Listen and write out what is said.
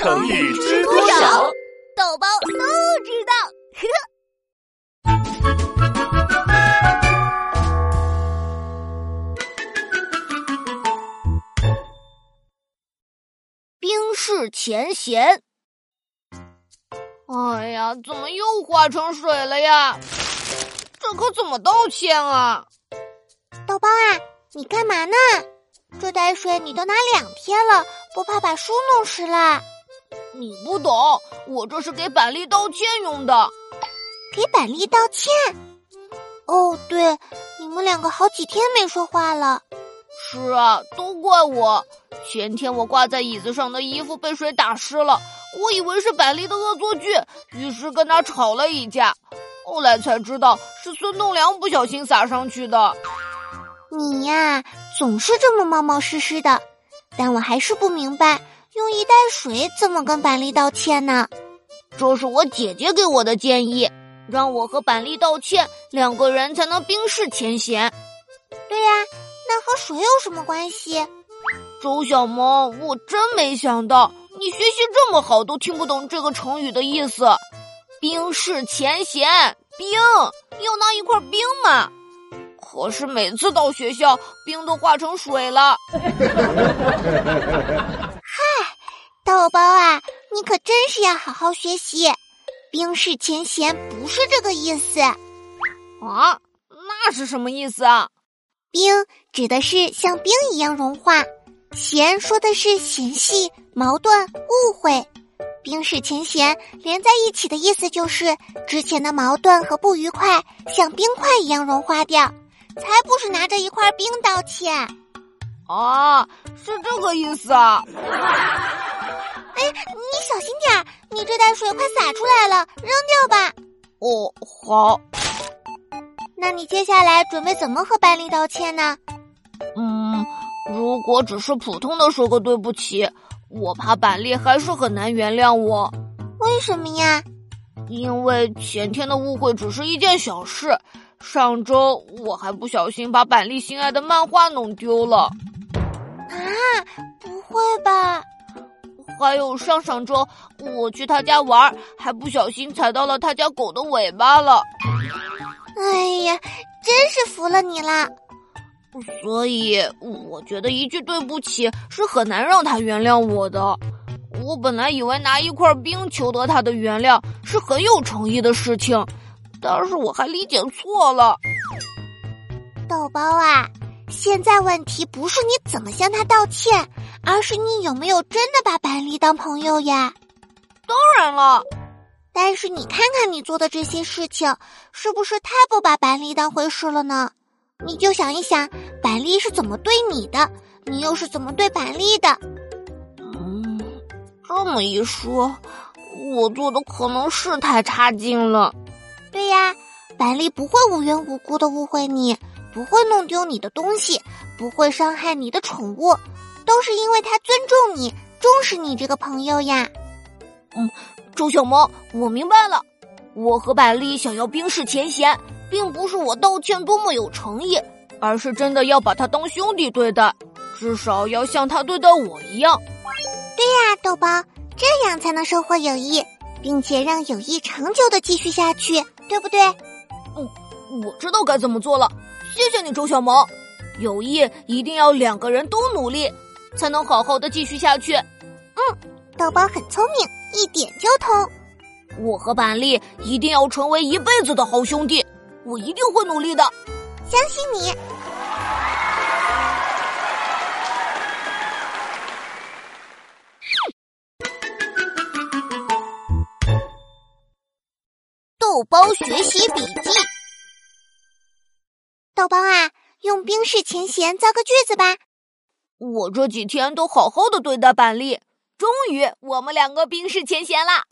成语知多少？豆包都知道。冰释前嫌。哎呀，怎么又化成水了呀？这可怎么道歉啊？豆包啊，你干嘛呢？这袋水你都拿两天了，不怕把书弄湿了？你不懂，我这是给板栗道歉用的。给板栗道歉？哦，对，你们两个好几天没说话了。是啊，都怪我。前天我挂在椅子上的衣服被水打湿了，我以为是板栗的恶作剧，于是跟他吵了一架。后来才知道是孙栋梁不小心洒上去的。你呀，总是这么冒冒失失的，但我还是不明白，用一袋水怎么跟板栗道歉呢？这是我姐姐给我的建议，让我和板栗道歉，两个人才能冰释前嫌。对呀，那和水有什么关系？周小萌，我真没想到你学习这么好，都听不懂这个成语的意思。冰释前嫌，冰要拿一块冰嘛。可是每次到学校，冰都化成水了。你可真是要好好学习。冰释前嫌不是这个意思。啊，那是什么意思啊？冰指的是像冰一样融化，嫌说的是嫌隙、矛盾、误会。冰释前嫌连在一起的意思就是之前的矛盾和不愉快像冰块一样融化掉。才不是拿着一块冰道歉，啊，是这个意思啊！哎，你小心点儿，你这袋水快洒出来了，扔掉吧。哦，好。那你接下来准备怎么和班里道歉呢？嗯，如果只是普通的说个对不起，我怕板栗还是很难原谅我。为什么呀？因为前天的误会只是一件小事。上周我还不小心把板栗心爱的漫画弄丢了，啊，不会吧？还有上上周我去他家玩，还不小心踩到了他家狗的尾巴了。哎呀，真是服了你了。所以我觉得一句对不起是很难让他原谅我的。我本来以为拿一块冰求得他的原谅是很有诚意的事情。但是我还理解错了，豆包啊！现在问题不是你怎么向他道歉，而是你有没有真的把板栗当朋友呀？当然了，但是你看看你做的这些事情，是不是太不把板栗当回事了呢？你就想一想，板栗是怎么对你的，你又是怎么对板栗的？嗯，这么一说，我做的可能是太差劲了。对呀，板栗不会无缘无故的误会你，不会弄丢你的东西，不会伤害你的宠物，都是因为他尊重你、重视你这个朋友呀。嗯，周小萌，我明白了，我和百丽想要冰释前嫌，并不是我道歉多么有诚意，而是真的要把他当兄弟对待，至少要像他对待我一样。对呀，豆包，这样才能收获友谊，并且让友谊长久的继续下去。对不对？嗯，我知道该怎么做了。谢谢你，周小萌。友谊一定要两个人都努力，才能好好的继续下去。嗯，豆包很聪明，一点就通。我和板栗一定要成为一辈子的好兄弟，我一定会努力的。相信你。豆包学习笔记，豆包啊，用冰释前嫌造个句子吧。我这几天都好好的对待板栗，终于我们两个冰释前嫌啦。